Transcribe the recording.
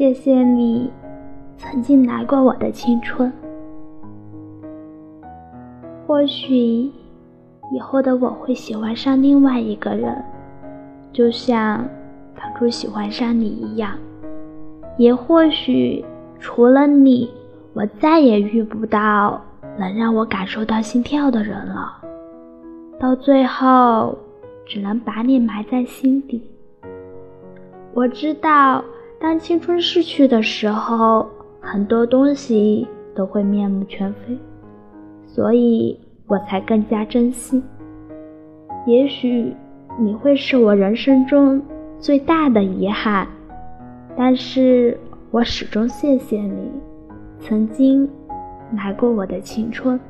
谢谢你曾经来过我的青春。或许以后的我会喜欢上另外一个人，就像当初喜欢上你一样。也或许除了你，我再也遇不到能让我感受到心跳的人了。到最后，只能把你埋在心底。我知道，当青春逝去的时候，很多东西都会面目全非。所以我才更加珍惜。也许你会是我人生中最大的遗憾，但是我始终谢谢你，曾经来过我的青春。